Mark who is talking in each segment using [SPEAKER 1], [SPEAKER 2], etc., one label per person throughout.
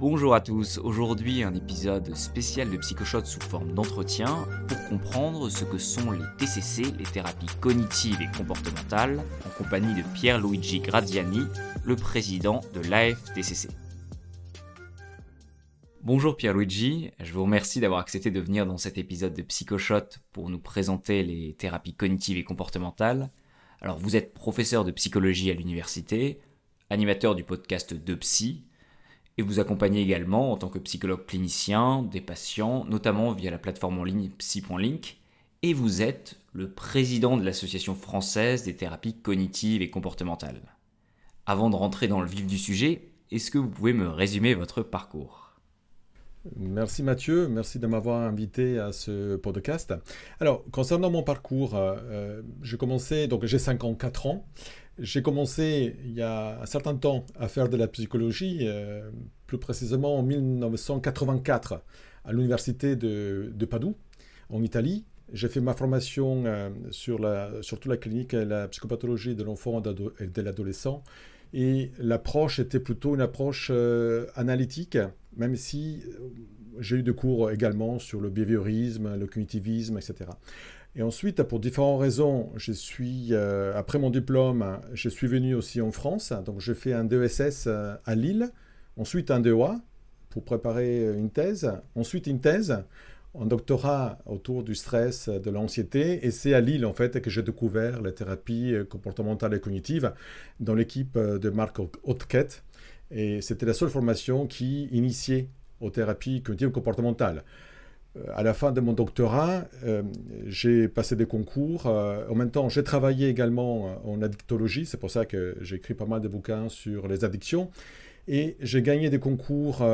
[SPEAKER 1] Bonjour à tous, aujourd'hui un épisode spécial de Psychoshot sous forme d'entretien pour comprendre ce que sont les TCC, les thérapies cognitives et comportementales, en compagnie de Pierre-Luigi Graziani, le président de l'AFTCC. Bonjour Pierre-Luigi, je vous remercie d'avoir accepté de venir dans cet épisode de Psychoshot pour nous présenter les thérapies cognitives et comportementales. Alors vous êtes professeur de psychologie à l'université, animateur du podcast De Psy, et vous accompagnez également en tant que psychologue clinicien des patients, notamment via la plateforme en ligne psy.link, et vous êtes le président de l'Association française des thérapies cognitives et comportementales. Avant de rentrer dans le vif du sujet, est-ce que vous pouvez me résumer votre parcours?
[SPEAKER 2] Merci Mathieu, merci de m'avoir invité à ce podcast. Alors, concernant mon parcours, euh, euh, j'ai commencé, donc j'ai 54 ans, j'ai commencé il y a un certain temps à faire de la psychologie, euh, plus précisément en 1984 à l'université de, Padoue, en Italie. J'ai fait ma formation euh, sur, la, la clinique et la psychopathologie de l'enfant et de l'adolescent. Et l'approche était plutôt une approche euh, analytique, même si j'ai eu des cours également sur le behaviorisme, le cognitivisme, etc. Et ensuite, pour différentes raisons, je suis, euh, après mon diplôme, je suis venu aussi en France. Donc, j'ai fait un DESS euh, à Lille, ensuite un DEA pour préparer une thèse, ensuite une thèse, un doctorat autour du stress, de l'anxiété. Et c'est à Lille, en fait, que j'ai découvert la thérapie comportementale et cognitive dans l'équipe de Marc Hautquette. Et c'était la seule formation qui initiait aux thérapies cognitives comportementales à la fin de mon doctorat, euh, j'ai passé des concours. Euh, en même temps, j'ai travaillé également euh, en addictologie. C'est pour ça que j'ai écrit pas mal de bouquins sur les addictions. Et j'ai gagné des concours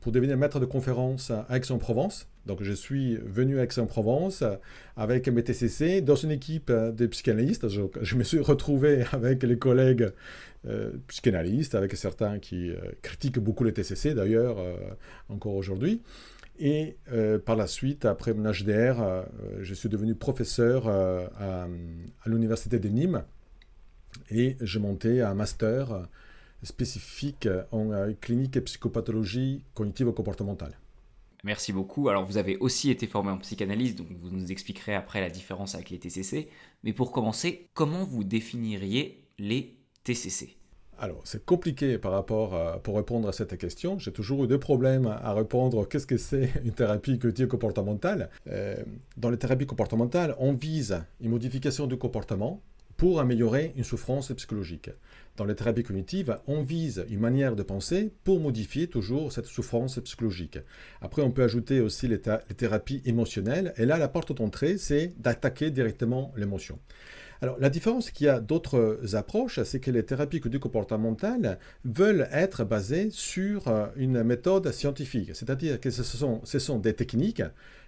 [SPEAKER 2] pour devenir maître de conférence à Aix-en-Provence. Donc je suis venu à Aix-en-Provence avec mes TCC dans une équipe de psychanalystes. Je me suis retrouvé avec les collègues psychanalystes, avec certains qui critiquent beaucoup les TCC d'ailleurs, encore aujourd'hui. Et euh, par la suite, après mon HDR, euh, je suis devenu professeur euh, à, l'université de Nîmes et j'ai monté un master spécifique en clinique et psychopathologie cognitive comportementale.
[SPEAKER 1] Merci beaucoup. Alors vous avez aussi été formé en psychanalyse, donc vous nous expliquerez après la différence avec les TCC. Mais pour commencer, comment vous définiriez les TCC
[SPEAKER 2] alors, c'est compliqué par rapport à, pour répondre à cette question. J'ai toujours eu deux problèmes à répondre. Qu'est-ce que c'est une thérapie cognitive comportementale euh, Dans les thérapies comportementales, on vise une modification du comportement pour améliorer une souffrance psychologique. Dans les thérapies cognitives, on vise une manière de penser pour modifier toujours cette souffrance psychologique. Après, on peut ajouter aussi les, les thérapies émotionnelles. Et là, la porte d'entrée, c'est d'attaquer directement l'émotion. Alors, la différence qu'il y a d'autres approches, c'est que les thérapies du comportemental veulent être basées sur euh, une méthode scientifique. C'est-à-dire que ce sont, ce sont des techniques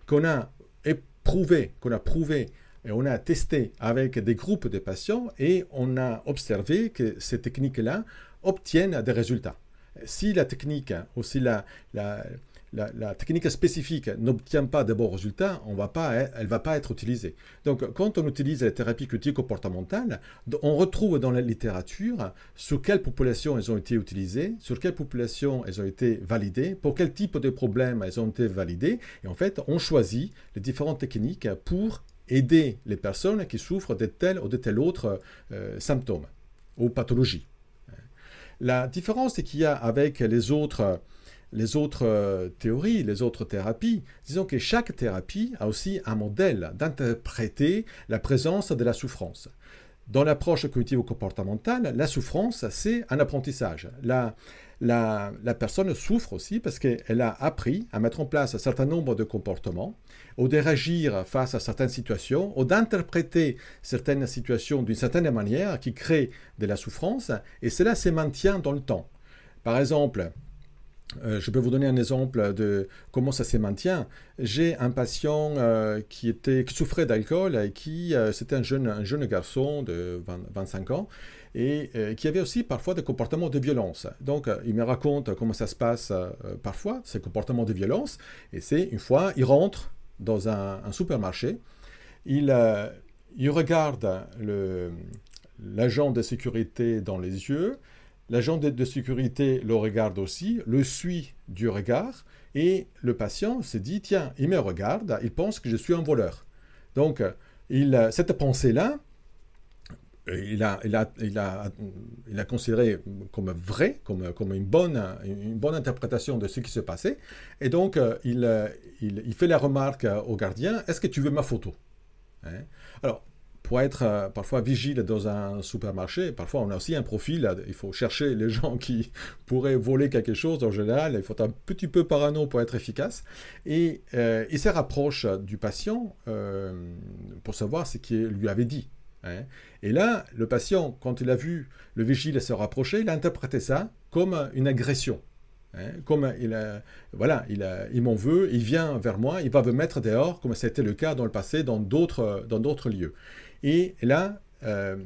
[SPEAKER 2] qu'on a éprouvées, qu'on a prouvées et on a testé avec des groupes de patients et on a observé que ces techniques-là obtiennent des résultats. Si la technique ou si la, la, la, technique spécifique n'obtient pas de bons résultats, on va pas, elle ne va pas être utilisée. Donc, quand on utilise les thérapies cognitives comportementales, on retrouve dans la littérature sur quelle population elles ont été utilisées, sur quelle population elles ont été validées, pour quel type de problèmes elles ont été validées. Et en fait, on choisit les différentes techniques pour aider les personnes qui souffrent de tel ou de tel autre euh, symptômes ou pathologies. La différence qu'il y a avec les autres les autres euh, théories, les autres thérapies, disons que chaque thérapie a aussi un modèle d'interpréter la présence de la souffrance. Dans l'approche cognitive comportementale, la souffrance, c'est un apprentissage. La, la, la, personne souffre aussi parce qu'elle a appris à mettre en place un certain nombre de comportements, ou de réagir face à certaines situations, ou d'interpréter certaines situations d'une certaine manière qui crée de la souffrance, et cela se maintient dans le temps. Par exemple, euh, je peux vous donner un exemple de comment ça se maintient. J'ai un patient euh, qui, souffrait d'alcool et qui, euh, c'était un jeune, un jeune garçon de 25 ans et qui avait aussi parfois des comportements de violence. Donc, il me raconte comment ça se passe parfois, ces comportements de violence. Et c'est une fois, il rentre dans un, supermarché, il regarde l'agent de sécurité dans les yeux, l'agent de, sécurité le regarde aussi, le suit du regard, et le patient se dit, tiens, il me regarde, il pense que je suis un voleur. Donc, cette pensée-là, il a, il, comme vrai, comme, une, bonne, une bonne interprétation de ce qui se passait. Et donc, il fait la remarque au gardien, est-ce que tu veux ma photo? Hein Alors, pour être euh, parfois vigile dans un supermarché, parfois on a aussi un profil, il faut chercher les gens qui pourraient voler quelque chose en général, il faut un petit peu parano pour être efficace, et euh, il se rapproche du patient euh, pour savoir ce qu'il lui avait dit. Hein. Et là, le patient, quand il a vu le vigile se rapprocher, il a interprété ça comme une agression. Hein. comme il, voilà, il, il m'en veut, il vient vers moi, il va me mettre dehors, comme c'était le cas dans le passé dans d'autres lieux. Et là, euh,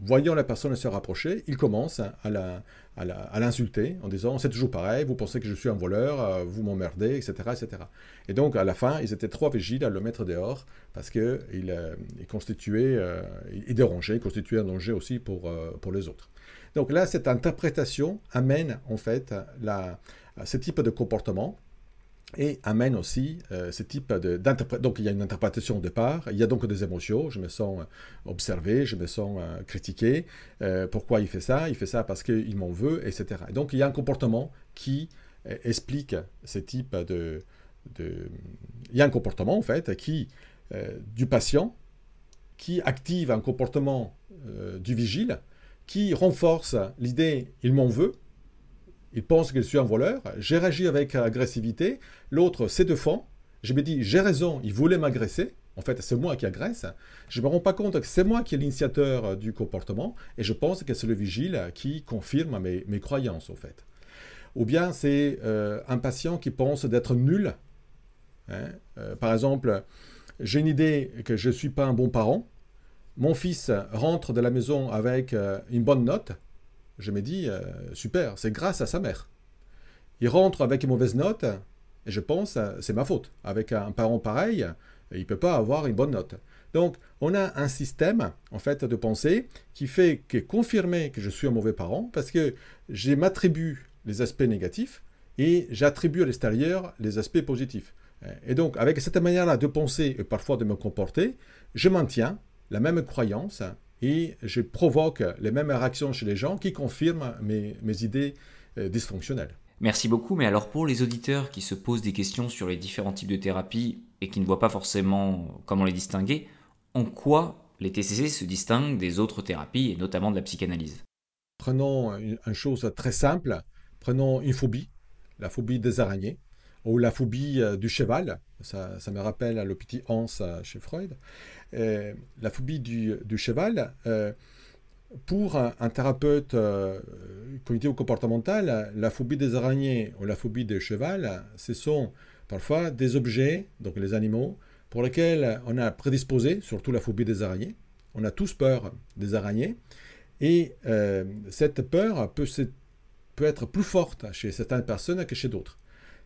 [SPEAKER 2] voyant la personne se rapprocher, il commence à l'insulter en disant c'est toujours pareil, vous pensez que je suis un voleur, euh, vous m'emmerdez, etc., etc. Et donc à la fin, ils étaient trop vigiles à le mettre dehors parce qu'il euh, il constituait, euh, il dérangeait, il constituait un danger aussi pour, les autres. Donc là, cette interprétation amène en fait ce type de comportement et amène aussi euh, ce type d'interprétation. Donc il y a une interprétation au départ, il y a donc des émotions, je me sens euh, observé, je me sens euh, critiqué. pourquoi il fait ça Il fait ça parce qu'il m'en veut, etc. donc il y a un comportement qui explique ce type de, de, Il y a un comportement en fait qui, du patient qui active un comportement du vigile qui renforce l'idée il m'en veut il pense que je suis un voleur, j'ai réagi avec agressivité, l'autre s'est défend, je me dis j'ai raison, il voulait m'agresser, en fait c'est moi qui agresse, je ne me rends pas compte que c'est moi qui est l'initiateur du comportement, et je pense que c'est le vigile qui confirme mes, croyances en fait. Ou bien c'est euh, un patient qui pense d'être nul. Hein. Euh, par exemple, j'ai une idée que je ne suis pas un bon parent, mon fils rentre de la maison avec euh, une bonne note, je me dis, euh, super, c'est grâce à sa mère. Il rentre avec une mauvaise note, et je pense, euh, c'est ma faute. Avec un parent pareil, il ne peut pas avoir une bonne note. Donc, on a un système, en fait, de pensée qui fait que confirmer que je suis un mauvais parent, parce que je m'attribue les aspects négatifs et j'attribue à l'extérieur les aspects positifs. Et donc, avec cette manière-là de penser et parfois de me comporter, je maintiens la même croyance et je provoque les mêmes réactions chez les gens qui confirment mes, idées euh, dysfonctionnelles.
[SPEAKER 1] Merci beaucoup, mais alors pour les auditeurs qui se posent des questions sur les différents types de thérapies et qui ne voient pas forcément comment les distinguer, en quoi les TCC se distinguent des autres thérapies et notamment de la psychanalyse?
[SPEAKER 2] Prenons une, chose très simple, prenons une phobie, la phobie des araignées, ou la phobie euh, du cheval, ça, me rappelle le petit Hans euh, chez Freud. Euh, la phobie du, cheval, euh, pour un, thérapeute euh, cognitivo-comportemental, la phobie des araignées ou la phobie des cheval, ce sont parfois des objets, donc les animaux, pour lesquels on a prédisposé, surtout la phobie des araignées. On a tous peur des araignées. Et cette peur peut être plus forte chez certaines personnes que chez d'autres.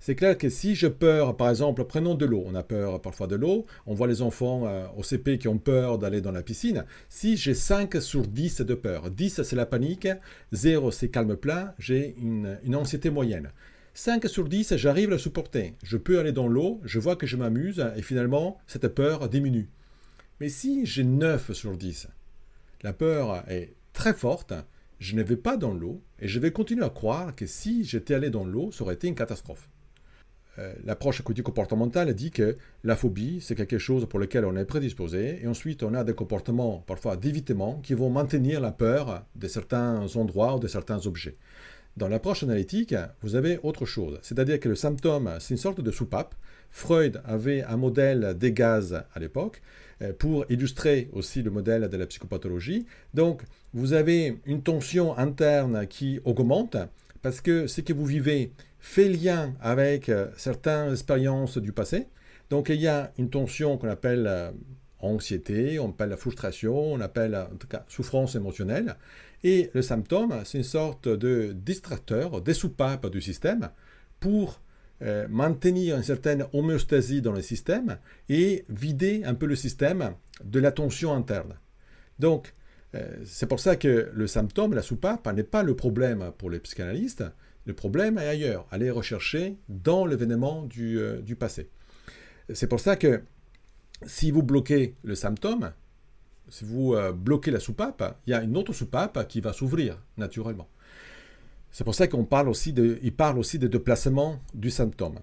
[SPEAKER 2] C'est clair que si j'ai peur, par exemple, prenons de l'eau, on a peur parfois de l'eau, on voit les enfants euh, au CP qui ont peur d'aller dans la piscine. Si j'ai 5 sur 10 de peur, 10 c'est la panique, 0 c'est calme plat, j'ai une, anxiété moyenne. 5 sur 10, j'arrive à le supporter. Je peux aller dans l'eau, je vois que je m'amuse et finalement, cette peur diminue. Mais si j'ai 9 sur 10, la peur est très forte, je ne vais pas dans l'eau et je vais continuer à croire que si j'étais allé dans l'eau, ça aurait été une catastrophe. Euh, l'approche comportementale dit que la phobie, c'est quelque chose pour lequel on est prédisposé, et ensuite on a des comportements parfois d'évitement qui vont maintenir la peur de certains endroits ou de certains objets. Dans l'approche analytique, vous avez autre chose, c'est-à-dire que le symptôme, c'est une sorte de soupape. Freud avait un modèle des gaz à l'époque euh, pour illustrer aussi le modèle de la psychopathologie. Donc, vous avez une tension interne qui augmente parce que ce que vous vivez fait lien avec euh, certaines expériences du passé. Donc il y a une tension qu'on appelle euh, anxiété, on appelle la frustration, on appelle en tout cas souffrance émotionnelle. Et le symptôme, c'est une sorte de distracteur, des soupapes du système pour euh, maintenir une certaine homéostasie dans le système et vider un peu le système de la tension interne. Donc, c'est pour ça que le symptôme, la soupape, n'est pas le problème pour les psychanalystes. Le problème est ailleurs, aller rechercher dans l'événement du, du passé. C'est pour ça que si vous bloquez le symptôme, si vous bloquez la soupape, il y a une autre soupape qui va s'ouvrir naturellement. C'est pour ça qu'on parle aussi de, parle aussi de déplacement du symptôme.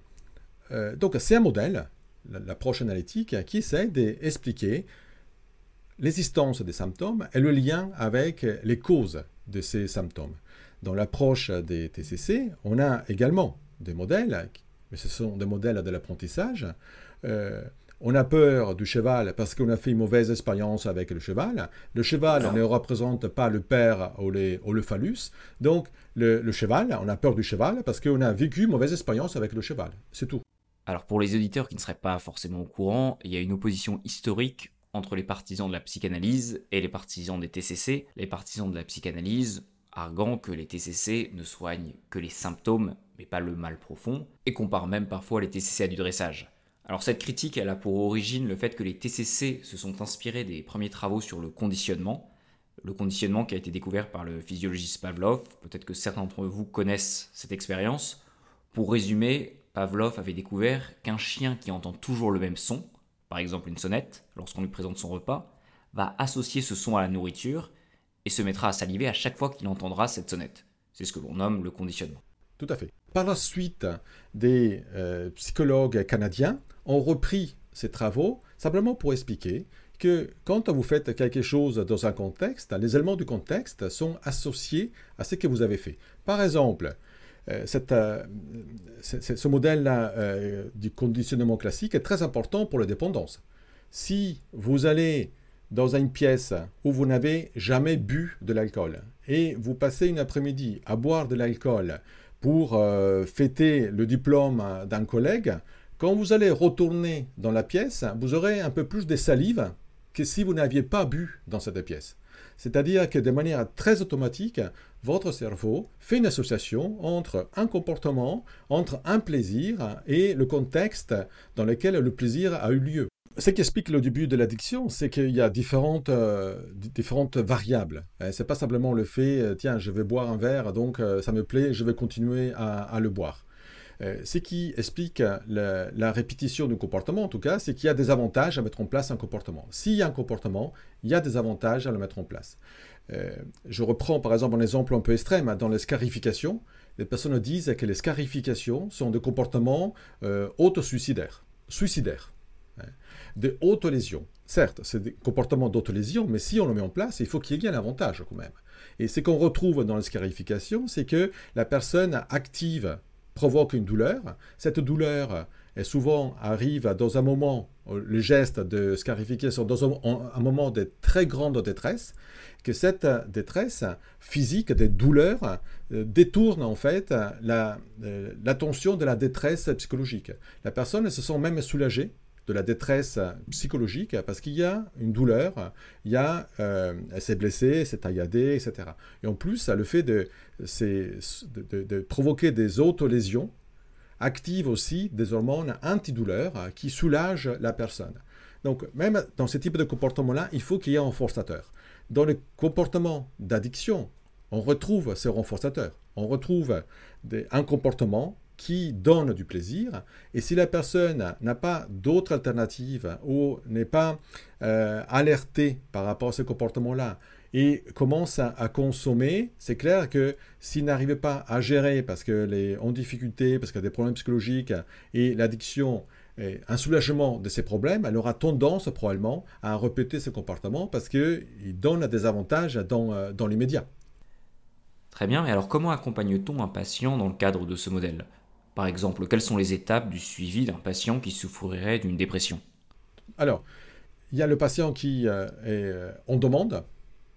[SPEAKER 2] Euh, donc c'est un modèle, l'approche analytique, qui essaie d'expliquer l'existence des symptômes et le lien avec les causes de ces symptômes. Dans l'approche des TCC, on a également des modèles, mais ce sont des modèles de l'apprentissage, euh, on a peur du cheval parce qu'on a fait une mauvaise expérience avec le cheval. Le cheval ne représente pas le père ou, le phallus. Donc, le, cheval, on a peur du cheval parce qu'on a vécu une mauvaise expérience avec le cheval. C'est tout.
[SPEAKER 1] Alors, pour les auditeurs qui ne seraient pas forcément au courant, il y a une opposition historique entre les partisans de la psychanalyse et les partisans des TCC. Les partisans de la psychanalyse arguant que les TCC ne soignent que les symptômes, mais pas le mal profond, et comparent même parfois les TCC à du dressage. Alors cette critique, elle a pour origine le fait que les TCC se sont inspirés des premiers travaux sur le conditionnement, le conditionnement qui a été découvert par le physiologiste Pavlov, peut-être que certains d'entre vous connaissent cette expérience. Pour résumer, Pavlov avait découvert qu'un chien qui entend toujours le même son, par exemple une sonnette, lorsqu'on lui présente son repas, va associer ce son à la nourriture et se mettra à saliver à chaque fois qu'il entendra cette sonnette. C'est ce que l'on nomme le conditionnement.
[SPEAKER 2] Tout à fait. Par la suite, des euh, psychologues canadiens ont repris ces travaux simplement pour expliquer que quand vous faites quelque chose dans un contexte, les éléments du contexte sont associés à ce que vous avez fait. Par exemple, euh, euh, ce modèle-là du conditionnement classique est très important pour la dépendance. Si vous allez dans une pièce où vous n'avez jamais bu de l'alcool et vous passez une après-midi à boire de l'alcool pour euh, fêter le diplôme d'un collègue, quand vous allez retourner dans la pièce, vous aurez un peu plus de salive que si vous n'aviez pas bu dans cette pièce. C'est-à-dire que de manière très automatique, votre cerveau fait une association entre un comportement, entre un plaisir et le contexte dans lequel le plaisir a eu lieu. Ce qui explique le début de l'addiction, c'est qu'il y a différentes, euh, différentes variables. Hein, c'est pas simplement le fait, euh, tiens, je vais boire un verre, donc euh, ça me plaît, je vais continuer à, le boire. ce qui explique la, répétition du comportement, en tout cas, c'est qu'il y a des avantages à mettre en place un comportement. S'il y a un comportement, il y a des avantages à le mettre en place. je reprends par exemple un exemple un peu extrême. Dans les scarifications, les personnes disent que les scarifications sont des comportements autosuicidaires, suicidaires de lésions. Certes, c'est des comportements d'autolésion, mais si on le met en place, il faut qu'il y ait un avantage quand même. Et ce qu'on retrouve dans la scarification, c'est que la personne active provoque une douleur. Cette douleur est souvent arrive dans un moment, le geste de scarification, dans un, moment de très grande détresse, que cette détresse physique, des douleurs, euh, détourne en fait euh, l'attention de la détresse psychologique. La personne se sent même soulagée de la détresse psychologique parce qu'il y a une douleur, il y a, euh, elle s'est blessée, s'est tailladée, etc. Et en plus, le fait de, de, provoquer des autres lésions active aussi des hormones antidouleurs qui soulagent la personne. Donc, même dans ce type de comportement-là, il faut qu'il y ait un renforçateur. Dans le comportement d'addiction, on retrouve ces renforçateurs. On retrouve un comportement qui donne du plaisir. Et si la personne n'a pas d'autre alternative ou n'est pas euh, alertée par rapport à ce comportement-là et commence à, consommer, c'est clair que s'il n'arrive pas à gérer parce qu'elle est en difficulté, parce qu'elle a des problèmes psychologiques et l'addiction un soulagement de ces problèmes, elle aura tendance probablement à répéter ce comportement parce qu'il donne des avantages dans, euh, dans l'immédiat.
[SPEAKER 1] Très bien, et alors comment accompagne-t-on un patient dans le cadre de ce modèle? Par exemple, quelles sont les étapes du suivi d'un patient qui souffrirait d'une dépression?
[SPEAKER 2] Alors, il y a le patient qui euh, est euh, en demande.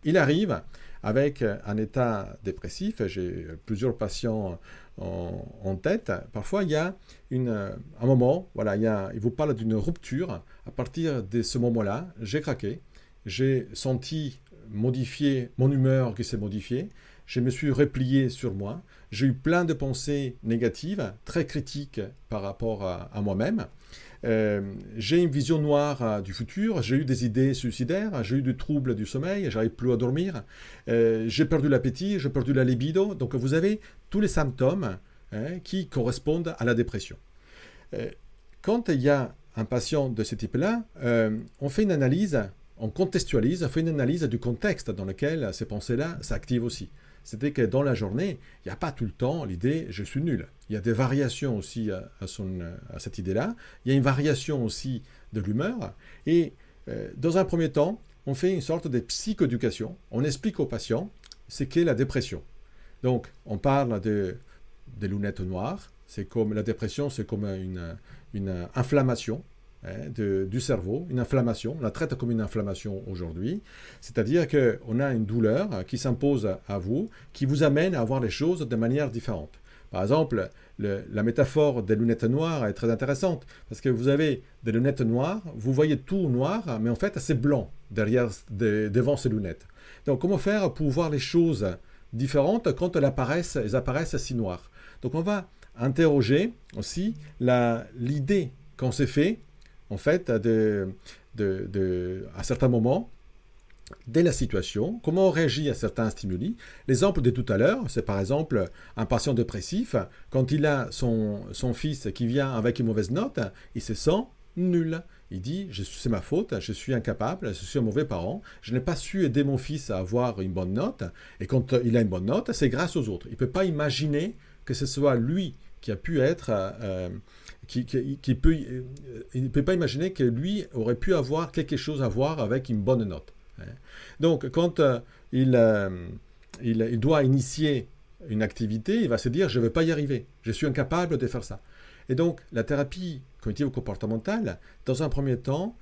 [SPEAKER 2] Il arrive avec un état dépressif. J'ai plusieurs patients en, tête. Parfois, il y a un moment, voilà, il vous parle d'une rupture. À partir de ce moment-là, j'ai craqué. J'ai senti modifier mon humeur qui s'est modifiée je me suis replié sur moi, j'ai eu plein de pensées négatives, très critiques par rapport à, moi-même. j'ai une vision noire du futur, j'ai eu des idées suicidaires, j'ai eu du trouble du sommeil, j'arrive plus à dormir, j'ai perdu l'appétit, j'ai perdu la libido. Donc vous avez tous les symptômes hein, qui correspondent à la dépression. quand il y a un patient de ce type-là, on fait une analyse, on contextualise, on fait une analyse du contexte dans lequel ces pensées-là s'activent aussi. C'était que dans la journée, il n'y a pas tout le temps l'idée je suis nul. Il y a des variations aussi à, cette idée-là. Il y a une variation aussi de l'humeur. Et euh, dans un premier temps, on fait une sorte de psychoéducation. On explique aux patients ce qu'est la dépression. Donc, on parle de, des lunettes noires. C'est comme la dépression, c'est comme une inflammation Hein, du cerveau, une inflammation. On la traite comme une inflammation aujourd'hui. C'est-à-dire qu'on a une douleur qui s'impose à vous, qui vous amène à voir les choses de manière différente. Par exemple, la métaphore des lunettes noires est très intéressante, parce que vous avez des lunettes noires, vous voyez tout noir, mais en fait c'est blanc derrière, devant ces lunettes. Donc comment faire pour voir les choses différentes quand elles apparaissent, elles apparaissent si noires? Donc on va interroger aussi l'idée qu'on s'est fait en fait, à certains moments, dès la situation, comment on réagit à certains stimuli. L'exemple de tout à l'heure, c'est par exemple un patient dépressif, quand il a son, son fils qui vient avec une mauvaise note, il se sent nul. Il dit, c'est ma faute, je suis incapable, je suis un mauvais parent, je n'ai pas su aider mon fils à avoir une bonne note, et quand il a une bonne note, c'est grâce aux autres. Il ne peut pas imaginer que ce soit lui qui a pu être euh, qui, peut, euh, il ne peut pas imaginer que lui aurait pu avoir quelque chose à voir avec une bonne note. Hein. Donc, quand euh, euh, il, il, doit initier une activité, il va se dire, je ne vais pas y arriver, je suis incapable de faire ça. Et donc, la thérapie cognitive comportementale, dans un premier temps,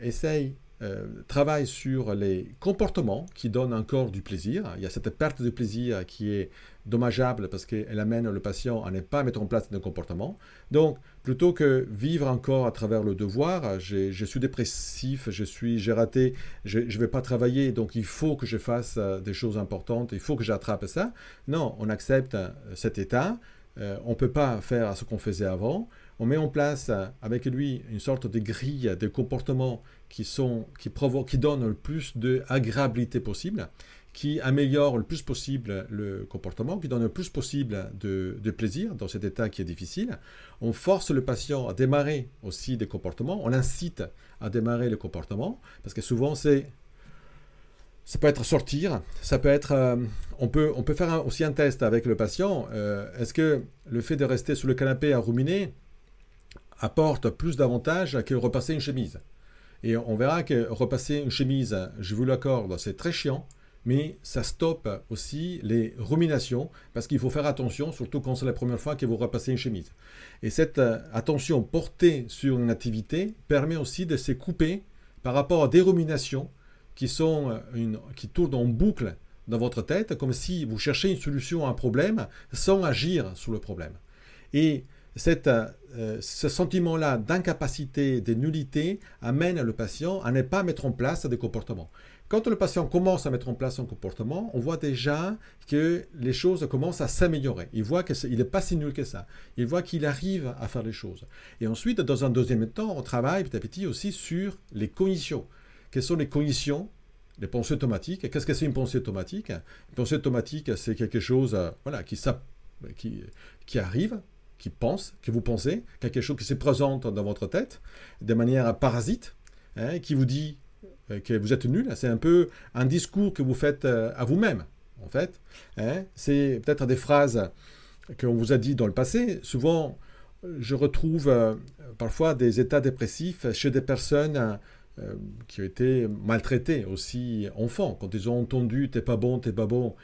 [SPEAKER 2] essaye euh, travaille sur les comportements qui donnent encore du plaisir. Il y a cette perte de plaisir qui est dommageable parce qu'elle amène le patient à ne pas mettre en place de comportement. Donc, plutôt que vivre encore à travers le devoir, je suis dépressif, je suis, j'ai raté, je ne vais pas travailler, donc il faut que je fasse euh, des choses importantes, il faut que j'attrape ça. Non, on accepte euh, cet état. on ne peut pas faire ce qu'on faisait avant. On met en place avec lui une sorte de grille de comportements qui, sont, qui, qui donnent le plus d'agréabilité possible, qui améliorent le plus possible le comportement, qui donnent le plus possible de, plaisir dans cet état qui est difficile. On force le patient à démarrer aussi des comportements, on incite à démarrer le comportement, parce que souvent c'est ça peut être sortir, ça peut être. Euh, on, peut, on peut faire aussi un test avec le patient. Euh, est-ce que le fait de rester sur le canapé à ruminer apporte plus d'avantages que repasser une chemise et on verra que repasser une chemise, je vous l'accorde, c'est très chiant, mais ça stoppe aussi les ruminations, parce qu'il faut faire attention, surtout quand c'est la première fois que vous repassez une chemise. Et cette euh, attention portée sur une activité permet aussi de se couper par rapport à des ruminations qui, sont euh, une, qui tournent en boucle dans votre tête, comme si vous cherchez une solution à un problème sans agir sur le problème. Et euh, ce sentiment-là d'incapacité, de nullité, amène le patient à ne pas mettre en place des comportements. Quand le patient commence à mettre en place un comportement, on voit déjà que les choses commencent à s'améliorer. Il voit qu'il n'est pas si nul que ça. Il voit qu'il arrive à faire les choses. Et ensuite, dans un deuxième temps, on travaille petit à petit aussi sur les cognitions. Quelles sont les cognitions les pensées automatiques? Qu'est-ce que c'est une pensée automatique? Une pensée automatique, c'est quelque chose euh, voilà, qui, qui, qui arrive qui pense, que vous pensez, quelque chose qui se présente dans votre tête de manière parasite, hein, qui vous dit euh, que vous êtes nul. C'est un peu un discours que vous faites euh, à vous-même, en fait. Hein. C'est peut-être des phrases qu'on vous a dit dans le passé. Souvent, je retrouve euh, parfois des états dépressifs chez des personnes qui ont été maltraitées aussi enfants. Quand ils ont entendu « t'es pas bon, t'es pas bon,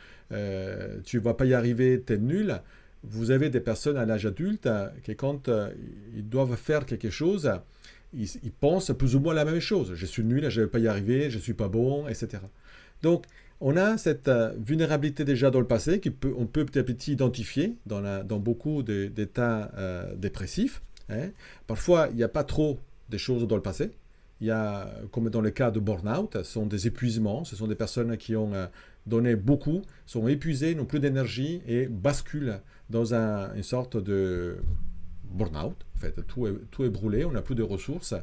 [SPEAKER 2] tu vas pas y arriver, t'es nul », vous avez des personnes à l'âge adulte euh, qui, quand euh, ils doivent faire quelque chose, ils, pensent plus ou moins la même chose. Je suis nul, je ne vais pas y arriver, je ne suis pas bon, etc. Donc, on a cette euh, vulnérabilité déjà dans le passé qu'on peut petit à petit identifier dans, beaucoup d'états dépressifs. Hein. Parfois, il n'y a pas trop de choses dans le passé. Il y a, comme dans le cas de burn-out, ce sont des épuisements, ce sont des personnes qui ont donné beaucoup, sont épuisées, n'ont plus d'énergie et basculent dans une sorte de, burn-out. En fait, tout est, tout est brûlé, on n'a plus de ressources.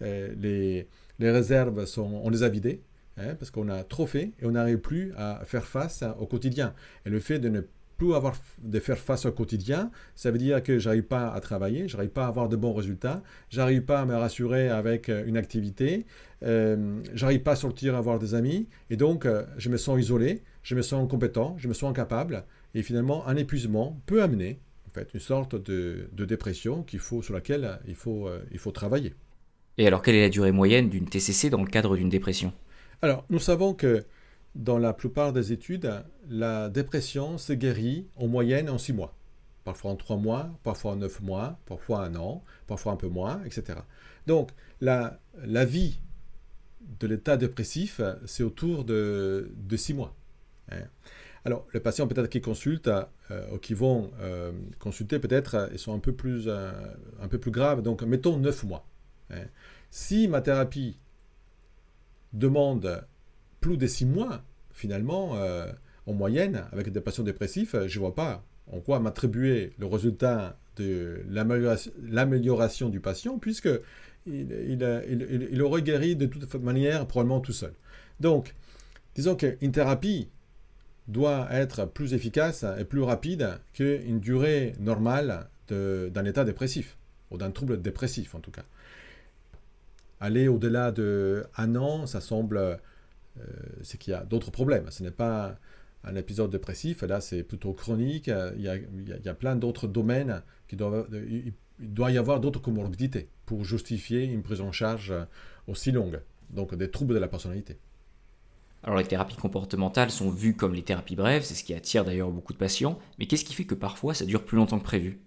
[SPEAKER 2] les, les réserves, sont, on les a vidées. Hein, parce qu'on a trop fait et on n'arrive plus à faire face au quotidien. Et le fait de ne plus avoir de faire face au quotidien, ça veut dire que j'arrive pas à travailler, j'arrive pas à avoir de bons résultats, j'arrive pas à me rassurer avec euh, une activité, euh, j'arrive pas à sortir, à avoir des amis, et donc euh, je me sens isolé, je me sens incompétent, je me sens incapable, et finalement un épuisement peut amener en fait une sorte de, dépression qu'il faut sur laquelle il faut euh, il faut travailler.
[SPEAKER 1] Et alors quelle est la durée moyenne d'une TCC dans le cadre d'une dépression?
[SPEAKER 2] Alors nous savons que dans la plupart des études, la dépression se guérit en moyenne en 6 mois. Parfois en 3 mois, parfois en 9 mois, parfois un an, parfois un peu moins, etc. Donc la, la vie de l'état dépressif, c'est autour de, de 6 mois. Hein. Alors, les patients peut-être qui consultent euh, ou qui vont euh, consulter, peut-être, ils sont un peu, plus, euh, un peu plus graves. Donc, mettons 9 mois. Hein. Si ma thérapie demande plus de six mois, finalement, euh, en moyenne, avec des patients dépressifs, je ne vois pas en quoi m'attribuer le résultat de l'amélioration du patient, puisque il, aurait guéri de toute manière probablement tout seul. Donc, disons qu'une thérapie doit être plus efficace et plus rapide qu'une durée normale d'un état dépressif, ou d'un trouble dépressif en tout cas. Aller au-delà d'un an, ça semble c'est qu'il y a d'autres problèmes. Ce n'est pas un épisode dépressif, là c'est plutôt chronique, il y a, il y a plein d'autres domaines qui doivent... Il doit y avoir d'autres comorbidités pour justifier une prise en charge aussi longue, donc des troubles de la personnalité.
[SPEAKER 1] Alors les thérapies comportementales sont vues comme les thérapies brèves, c'est ce qui attire d'ailleurs beaucoup de patients, mais qu'est-ce qui fait que parfois ça dure plus longtemps que prévu?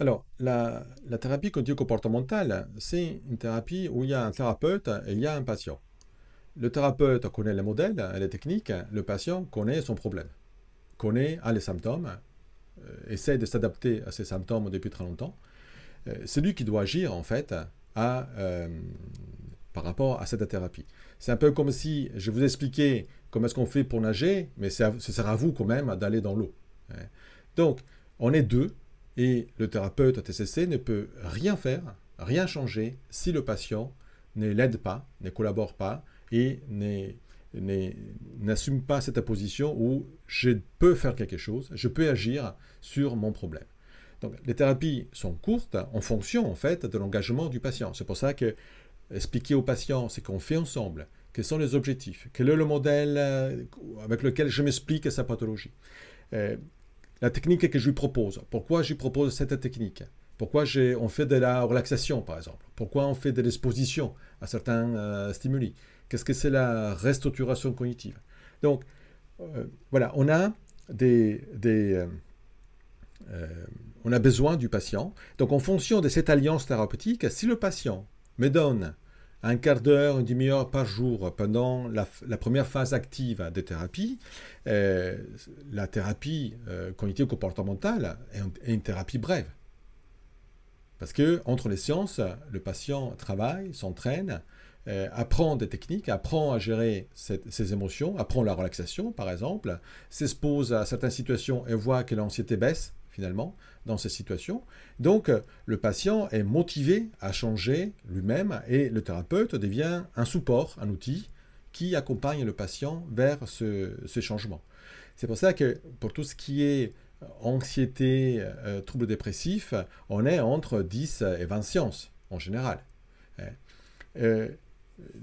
[SPEAKER 2] Alors, la, la thérapie comportementale, c'est une thérapie où il y a un thérapeute et il y a un patient. Le thérapeute connaît les modèles les techniques, le patient connaît son problème, connaît les symptômes, euh, essaie de s'adapter à ces symptômes depuis très longtemps. Euh, c'est lui qui doit agir en fait euh, par rapport à cette thérapie. C'est un peu comme si je vous expliquais comment est-ce qu'on fait pour nager, mais ce sera à vous quand même d'aller dans l'eau. Hein. Donc, on est deux et le thérapeute TCC ne peut rien faire, rien changer si le patient ne l'aide pas, ne collabore pas, et n'assume pas cette position où je peux faire quelque chose, je peux agir sur mon problème. Donc les thérapies sont courtes en fonction en fait de l'engagement du patient. C'est pour ça que expliquer au patient ce qu'on fait ensemble, quels sont les objectifs, quel est le modèle euh, avec lequel je m'explique sa pathologie. Euh, la technique que je lui propose, pourquoi je lui propose cette technique? Pourquoi on fait de la relaxation, par exemple? Pourquoi on fait de l'exposition à certains euh, stimuli? Qu'est-ce que c'est la restructuration cognitive Donc, euh, voilà, on a des, euh, euh, on a besoin du patient. Donc, en fonction de cette alliance thérapeutique, si le patient me donne un quart d'heure, une demi-heure par jour pendant la, première phase active des thérapies, la thérapie cognitive comportementale est, une thérapie brève. Parce que entre les sciences, le patient travaille, s'entraîne, euh, apprend des techniques, apprend à gérer ses émotions, apprend la relaxation par exemple, s'expose à certaines situations et voit que l'anxiété baisse finalement dans ces situations. Donc le patient est motivé à changer lui-même et le thérapeute devient un support, un outil qui accompagne le patient vers ce, changement. C'est pour ça que pour tout ce qui est anxiété, euh, troubles dépressifs, on est entre 10 et 20 sciences en général. Euh,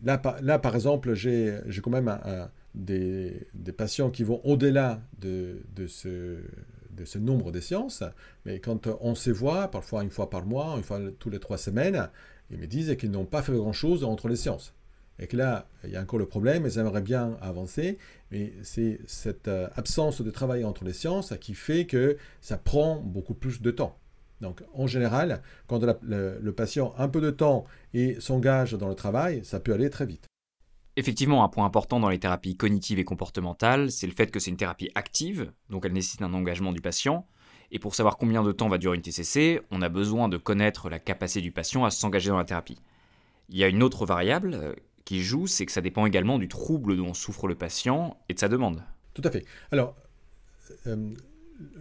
[SPEAKER 2] Là, par, exemple, j'ai quand même des, patients qui vont au-delà de, ce, nombre de séances, mais quand on se voit, parfois une fois par mois, une fois tous les trois semaines, ils me disent qu'ils n'ont pas fait grand-chose entre les séances. Et que là, il y a encore le problème, ils aimeraient bien avancer, mais c'est cette euh, absence de travail entre les séances qui fait que ça prend beaucoup plus de temps. Donc, en général, quand le, patient a un peu de temps et s'engage dans le travail, ça peut aller très vite.
[SPEAKER 1] Effectivement, un point important dans les thérapies cognitives et comportementales, c'est le fait que c'est une thérapie active, donc elle nécessite un engagement du patient. Et pour savoir combien de temps va durer une TCC, on a besoin de connaître la capacité du patient à s'engager dans la thérapie. Il y a une autre variable euh, qui joue, c'est que ça dépend également du trouble dont souffre le patient et de sa demande.
[SPEAKER 2] Tout à fait. Alors, euh,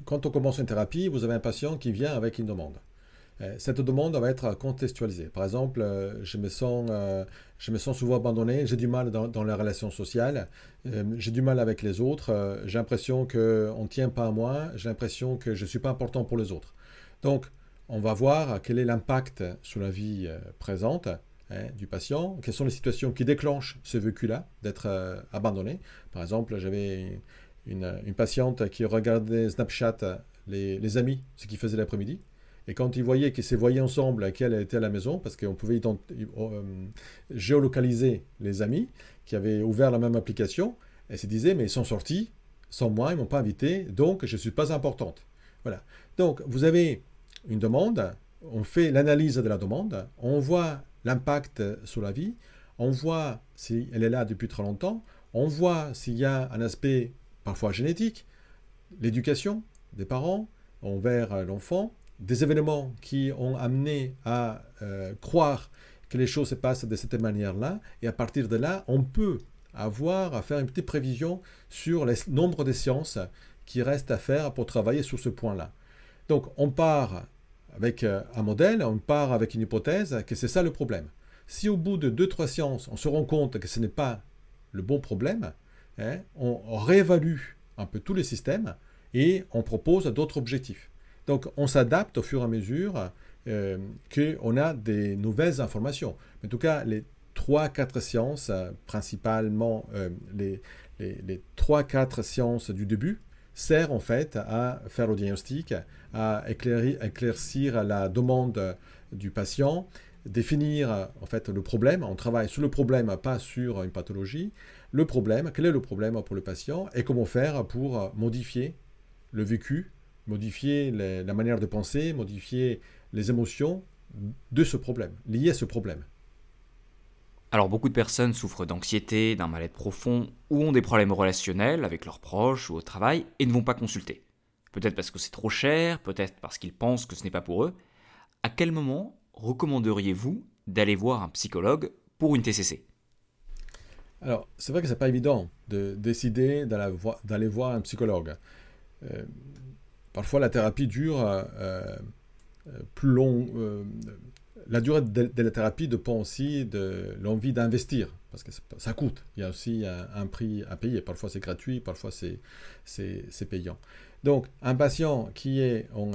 [SPEAKER 2] quand on commence une thérapie, vous avez un patient qui vient avec une demande. cette demande va être contextualisée. Par exemple, je me sens, je me sens souvent abandonné, j'ai du mal dans, dans les relations sociales, j'ai du mal avec les autres, j'ai l'impression qu'on ne tient pas à moi, j'ai l'impression que je ne suis pas important pour les autres. Donc, on va voir quel est l'impact sur la vie présente Hein, du patient, quelles sont les situations qui déclenchent ce vécu-là, d'être euh, abandonné. Par exemple, j'avais une, patiente qui regardait Snapchat les, amis, ce qu'ils faisaient l'après-midi. Et quand ils voyaient qu'ils se voyaient ensemble, qu'elle était à la maison, parce qu'on pouvait euh, géolocaliser les amis qui avaient ouvert la même application, elle se disait, mais ils sont sortis sans moi, ils ne m'ont pas invité, donc je ne suis pas importante. Voilà. Donc, vous avez une demande, on fait l'analyse de la demande, on voit l'impact sur la vie, on voit si elle est là depuis très longtemps, on voit s'il y a un aspect parfois génétique, l'éducation des parents envers l'enfant, des événements qui ont amené à euh, croire que les choses se passent de cette manière-là, et à partir de là, on peut avoir à faire une petite prévision sur le nombre de sciences qui restent à faire pour travailler sur ce point-là. Donc on part avec euh, un modèle, on part avec une hypothèse, que c'est ça le problème. Si au bout de 2-3 séances, on se rend compte que ce n'est pas le bon problème, hein, on réévalue un peu tous les systèmes et on propose d'autres objectifs. Donc on s'adapte au fur et à mesure euh, qu'on a des nouvelles informations. En tout cas, les 3-4 sciences, euh, principalement les, les 3-4 sciences du début, sert en fait à faire le diagnostic, à éclaircir la demande du patient, définir en fait le problème. On travaille sur le problème, pas sur une pathologie. Le problème, quel est le problème pour le patient et comment faire pour modifier le vécu, modifier la manière de penser, modifier les émotions de ce problème, liées à ce problème.
[SPEAKER 1] Alors beaucoup de personnes souffrent d'anxiété, d'un mal-être profond ou ont des problèmes relationnels avec leurs proches ou au travail et ne vont pas consulter. Peut-être parce que c'est trop cher, peut-être parce qu'ils pensent que ce n'est pas pour eux. À quel moment recommanderiez-vous d'aller voir un psychologue pour une TCC
[SPEAKER 2] Alors, c'est vrai que ce n'est pas évident de décider d'aller voir un psychologue. Euh, parfois, la thérapie dure euh, euh, plus long, la durée de, la thérapie dépend aussi de l'envie d'investir, parce que ça coûte. Il y a aussi un, prix à payer. Parfois c'est gratuit, parfois c'est payant. Donc un patient qui est en,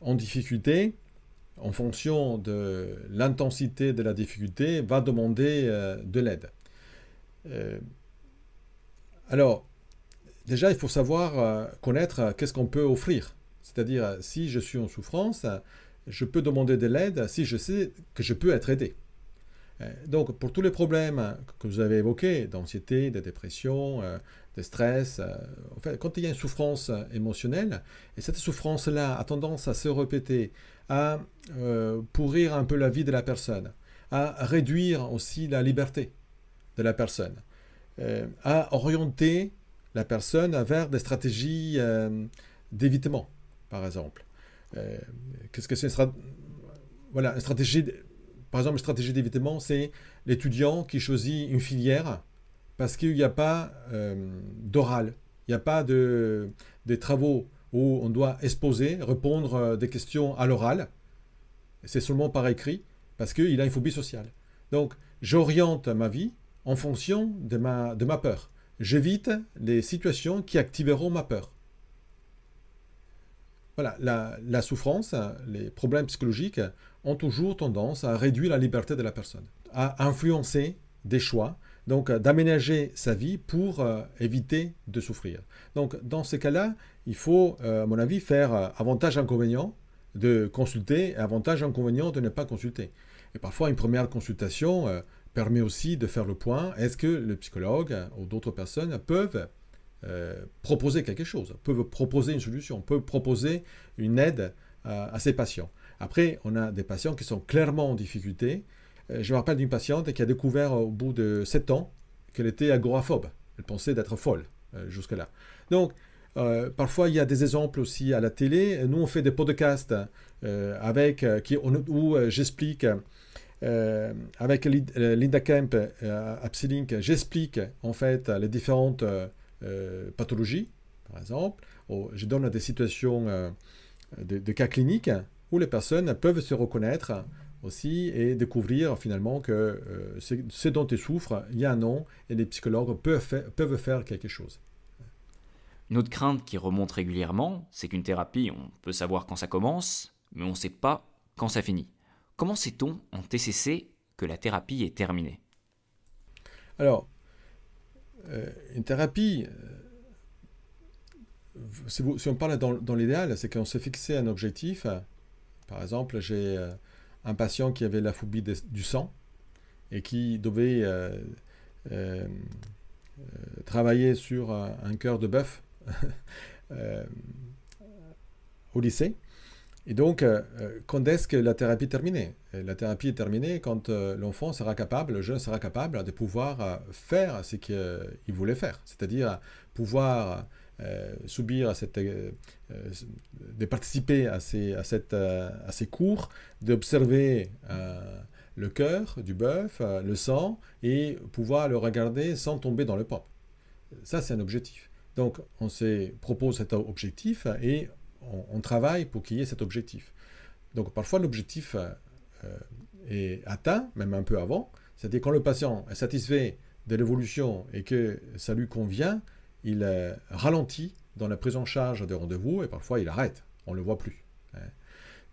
[SPEAKER 2] en difficulté, en fonction de l'intensité de la difficulté, va demander euh, de l'aide. Euh, alors, déjà, il faut savoir connaître qu'est-ce qu'on peut offrir. C'est-à-dire, si je suis en souffrance, je peux demander de l'aide si je sais que je peux être aidé. Euh, donc, pour tous les problèmes que vous avez évoqués, d'anxiété, de dépression, euh, de stress, euh, en fait, quand il y a une souffrance émotionnelle, et cette souffrance-là a tendance à se répéter, à pourrir un peu la vie de la personne, à réduire aussi la liberté de la personne, à orienter la personne vers des stratégies d'évitement, par exemple. Euh, qu'est-ce que c'est Voilà, une stratégie, par exemple, une stratégie d'évitement, c'est l'étudiant qui choisit une filière parce qu'il n'y a pas euh, d'oral, il n'y a pas de, des travaux où on doit exposer, répondre euh, des questions à l'oral. C'est seulement par écrit parce qu'il a une phobie sociale. Donc, j'oriente ma vie en fonction de ma, de ma peur. J'évite les situations qui activeront ma peur. Voilà, la, souffrance, les problèmes psychologiques ont toujours tendance à réduire la liberté de la personne, à influencer des choix, donc d'aménager sa vie pour euh, éviter de souffrir. Donc dans ces cas-là, il faut, euh, à mon avis, faire euh, avantage-inconvénient de consulter et avantage-inconvénient de ne pas consulter. Et parfois, une première consultation permet aussi de faire le point, est-ce que le psychologue ou d'autres personnes peuvent euh, proposer quelque chose, peuvent proposer une solution, peuvent proposer une aide à, ces patients? Après, on a des patients qui sont clairement en difficulté. Euh, je me rappelle d'une patiente qui a découvert au bout de 7 ans qu'elle était agoraphobe. Elle pensait d'être folle euh, jusque-là. Donc, parfois, il y a des exemples aussi à la télé. Nous, on fait des podcasts avec, où j'explique avec Linda Kemp à Psylink, j'explique en fait les différentes euh, pathologie, par exemple. je donne des situations euh, de, cas cliniques où les personnes peuvent se reconnaître aussi et découvrir finalement que euh, ce dont ils souffrent, il y a un nom et les psychologues peuvent peuvent faire quelque chose.
[SPEAKER 1] Une autre crainte qui remonte régulièrement, c'est qu'une thérapie, on peut savoir quand ça commence, mais on ne sait pas quand ça finit. Comment sait-on en TCC que la thérapie est terminée?
[SPEAKER 2] Alors, euh, une thérapie, euh, si, on parle dans, l'idéal, c'est qu'on s'est fixé un objectif. Par exemple, j'ai euh, un patient qui avait la phobie du sang et qui devait travailler sur un cœur de bœuf Euh, au lycée. Et donc, euh, euh, quand est-ce que la thérapie est terminée? La thérapie est terminée quand l'enfant sera capable, le jeune sera capable de pouvoir faire ce qu'il voulait faire, c'est-à-dire pouvoir subir cette, de participer à ces, à cette, à cours, d'observer le cœur du bœuf, le sang, et pouvoir le regarder sans tomber dans le pot. Ça, c'est un objectif. Donc, on se propose cet objectif et on, travaille pour qu'il y ait cet objectif. Donc, parfois, l'objectif euh, est atteint, même un peu avant. C'est-à-dire, quand le patient est satisfait de l'évolution et que ça lui convient, il euh, ralentit dans la prise en charge des rendez-vous et parfois il arrête. On ne le voit plus. Hein.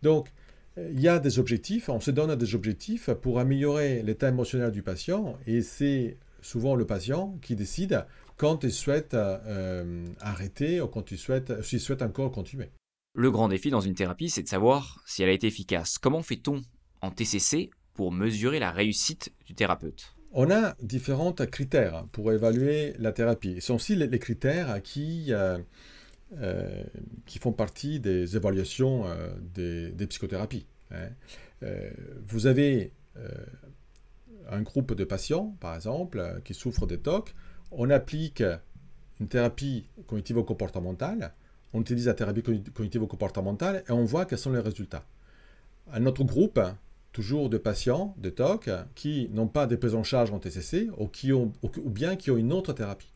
[SPEAKER 2] Donc, il y a des objectifs, on se donne des objectifs pour améliorer l'état émotionnel du patient et c'est souvent le patient qui décide quand il souhaite euh, arrêter ou quand il souhaite, s'il souhaite encore continuer.
[SPEAKER 1] Le grand défi dans une thérapie, c'est de savoir si elle a été efficace. Comment fait-on en TCC pour mesurer la réussite du thérapeute?
[SPEAKER 2] On a différents critères pour évaluer la thérapie. Ce sont aussi les, critères qui, euh, euh, qui font partie des évaluations des, psychothérapies. Hein. vous avez un groupe de patients, par exemple, qui souffrent des TOC on applique une thérapie cognitivo-comportementale, on utilise la thérapie cognitivo-comportementale et on voit quels sont les résultats. Un autre groupe, toujours de patients de TOC, qui n'ont pas de prise en charge en TCC ou, bien qui ont une autre thérapie,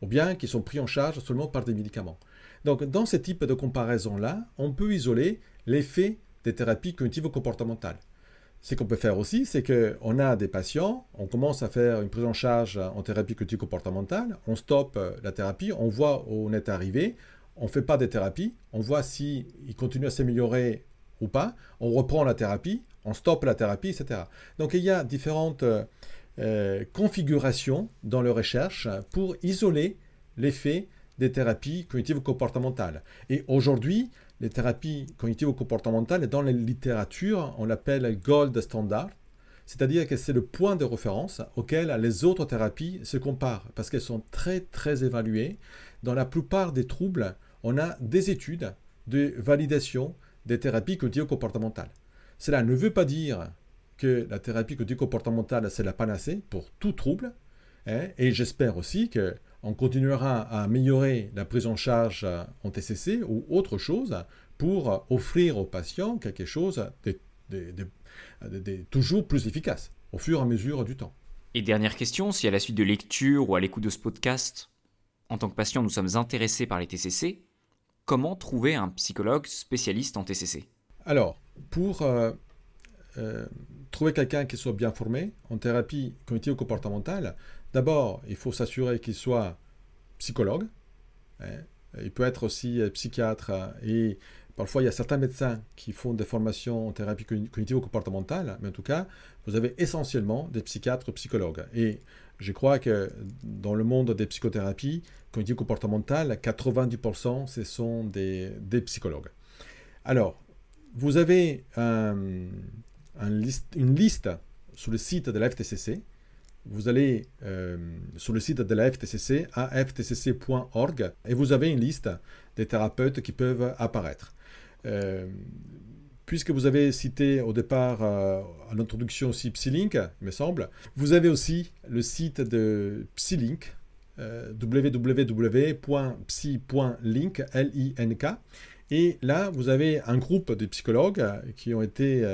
[SPEAKER 2] ou bien qui sont pris en charge seulement par des médicaments. Donc, dans ce type de comparaison-là, on peut isoler l'effet des thérapies cognitivo-comportementales. Ce qu'on peut faire aussi, c'est qu'on a des patients, on commence à faire une prise en charge en thérapie comportementale, on stoppe euh, la thérapie, on voit où on est arrivé, on ne fait pas de thérapie, on voit s'il continue à s'améliorer ou pas, on reprend la thérapie, on stoppe la thérapie, etc. Donc il y a différentes euh, configurations dans la recherche pour isoler l'effet des thérapies cognitives comportementales. Et aujourd'hui, les thérapies cognitives comportementales, dans la littérature, on l'appelle gold standard, c'est-à-dire que c'est le point de référence auquel les autres thérapies se comparent, parce qu'elles sont très très évaluées. Dans la plupart des troubles, on a des études de validation des thérapies cognitives comportementales. Cela ne veut pas dire que la thérapie cognitive comportementale, c'est la panacée pour tout trouble, hein, et j'espère aussi que on continuera à améliorer la prise en charge en TCC ou autre chose pour offrir aux patients quelque chose de, toujours plus efficace au fur et à mesure du temps.
[SPEAKER 1] Et dernière question, si à la suite de lecture ou à l'écoute de ce podcast, en tant que patient, nous sommes intéressés par les TCC, comment trouver un psychologue spécialiste en TCC
[SPEAKER 2] Alors, pour euh, euh, trouver quelqu'un qui soit bien formé en thérapie cognitive comportementale, D'abord, il faut s'assurer qu'il soit psychologue. Hein. Il peut être aussi euh, psychiatre et parfois il y a certains médecins qui font des formations en thérapie cognitivo-comportementale, mais en tout cas, vous avez essentiellement des psychiatres psychologues. Et je crois que dans le monde des psychothérapies cognitivo-comportementales, 90% ce sont des, psychologues. Alors, vous avez une liste sur le site de la FTCC vous allez euh, sur le site de la FTCC, aftcc.org, et vous avez une liste des thérapeutes qui peuvent apparaître. Euh, puisque vous avez cité au départ euh, à l'introduction aussi Psylink, il me semble, vous avez aussi le site de Psylink, www.psy.link, L-I-N-K, et là vous avez un groupe de psychologues qui ont été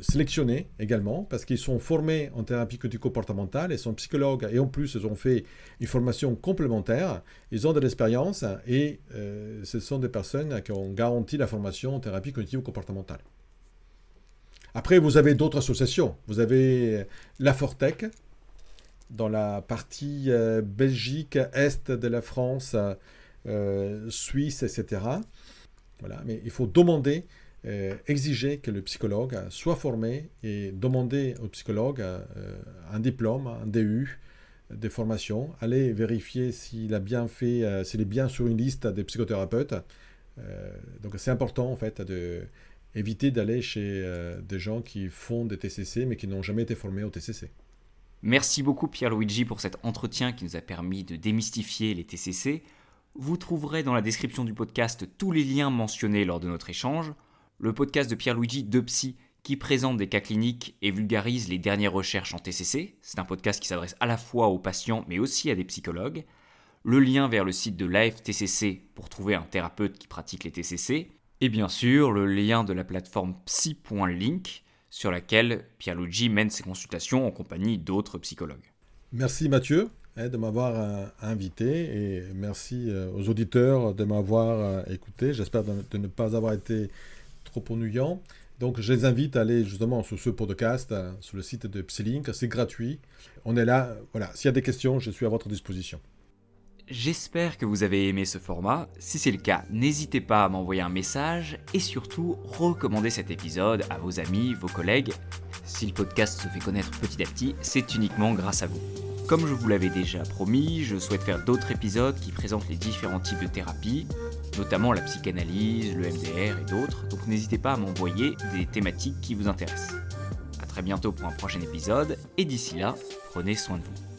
[SPEAKER 2] sélectionnés également parce qu'ils sont formés en thérapie cognitivo-comportementale et sont psychologues et en plus ils ont fait une formation complémentaire. Ils ont de l'expérience et euh, ce sont des personnes qui ont garanti la formation en thérapie cognitivo-comportementale. Après, vous avez d'autres associations. Vous avez la Fortec, dans la partie euh, Belgique, Est de la France, euh, Suisse, etc. Voilà. Mais il faut demander, euh, exiger que le psychologue soit formé et demander au psychologue un diplôme, un DU, des formations, aller vérifier s'il a bien fait, s'il est bien sur une liste des psychothérapeutes. donc c'est important en fait de éviter d'aller chez euh, des gens qui font des TCC mais qui n'ont jamais été formés au TCC.
[SPEAKER 1] Merci beaucoup Pierre-Luigi pour cet entretien qui nous a permis de démystifier les TCC. Vous trouverez dans la description du podcast tous les liens mentionnés lors de notre échange. Le podcast de Pierre-Luigi de Psy qui présente des cas cliniques et vulgarise les dernières recherches en TCC. C'est un podcast qui s'adresse à la fois aux patients mais aussi à des psychologues. Le lien vers le site de l'AFTCC pour trouver un thérapeute qui pratique les TCC et bien sûr, le lien de la plateforme psy.link sur laquelle Pierluigi mène ses consultations en compagnie d'autres psychologues.
[SPEAKER 2] Merci Mathieu de m'avoir euh, invité et merci euh, aux auditeurs de m'avoir euh, écouté. J'espère de, ne pas avoir été trop ennuyant. Donc je les invite à aller justement sur ce podcast, sur le site de Psylink. C'est gratuit. On est là. Voilà. S'il y a des questions, je suis à votre disposition.
[SPEAKER 1] J'espère que vous avez aimé ce format. Si c'est le cas, n'hésitez pas à m'envoyer un message et surtout recommandez cet épisode à vos amis, vos collègues. Si le podcast se fait connaître petit à petit, c'est uniquement grâce à vous. Comme je vous l'avais déjà promis, je souhaite faire d'autres épisodes qui présentent les différents types de thérapie, notamment la psychanalyse, le MDR et d'autres, donc n'hésitez pas à m'envoyer des thématiques qui vous intéressent. A très bientôt pour un prochain épisode, et d'ici là, prenez soin de vous.